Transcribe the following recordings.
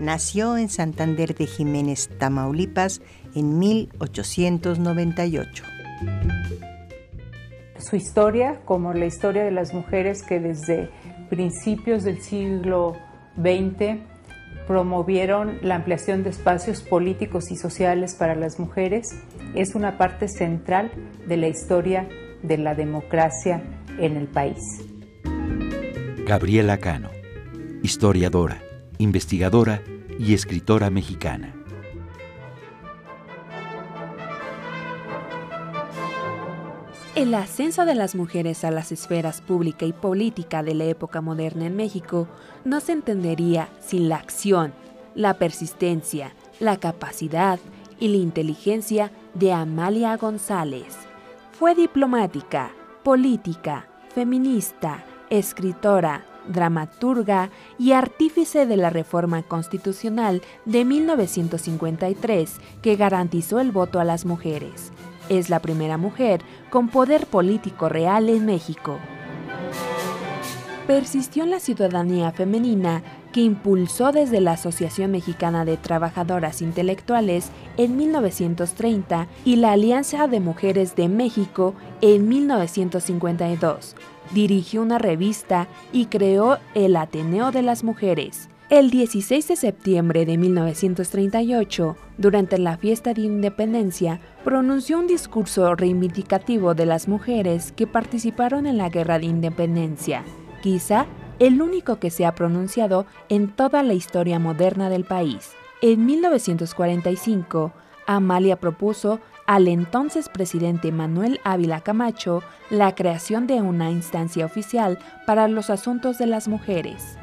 Nació en Santander de Jiménez, Tamaulipas, en 1898. Su historia, como la historia de las mujeres que desde principios del siglo XX promovieron la ampliación de espacios políticos y sociales para las mujeres, es una parte central de la historia de la democracia en el país. Gabriela Cano historiadora, investigadora y escritora mexicana. El ascenso de las mujeres a las esferas pública y política de la época moderna en México no se entendería sin la acción, la persistencia, la capacidad y la inteligencia de Amalia González. Fue diplomática, política, feminista, escritora, dramaturga y artífice de la reforma constitucional de 1953 que garantizó el voto a las mujeres. Es la primera mujer con poder político real en México. Persistió en la ciudadanía femenina que impulsó desde la Asociación Mexicana de Trabajadoras Intelectuales en 1930 y la Alianza de Mujeres de México en 1952, dirigió una revista y creó el Ateneo de las Mujeres. El 16 de septiembre de 1938, durante la fiesta de independencia, pronunció un discurso reivindicativo de las mujeres que participaron en la Guerra de Independencia, quizá el único que se ha pronunciado en toda la historia moderna del país. En 1945, Amalia propuso al entonces presidente Manuel Ávila Camacho la creación de una instancia oficial para los asuntos de las mujeres.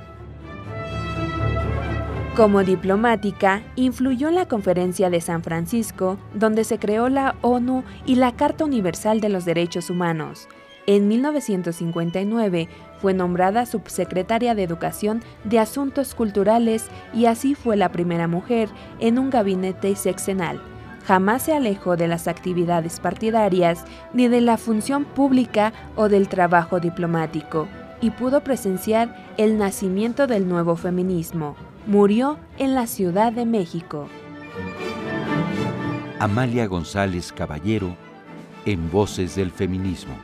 Como diplomática, influyó en la Conferencia de San Francisco, donde se creó la ONU y la Carta Universal de los Derechos Humanos. En 1959 fue nombrada subsecretaria de Educación de Asuntos Culturales y así fue la primera mujer en un gabinete sexenal jamás se alejó de las actividades partidarias ni de la función pública o del trabajo diplomático y pudo presenciar el nacimiento del nuevo feminismo. Murió en la Ciudad de México. Amalia González Caballero en Voces del Feminismo.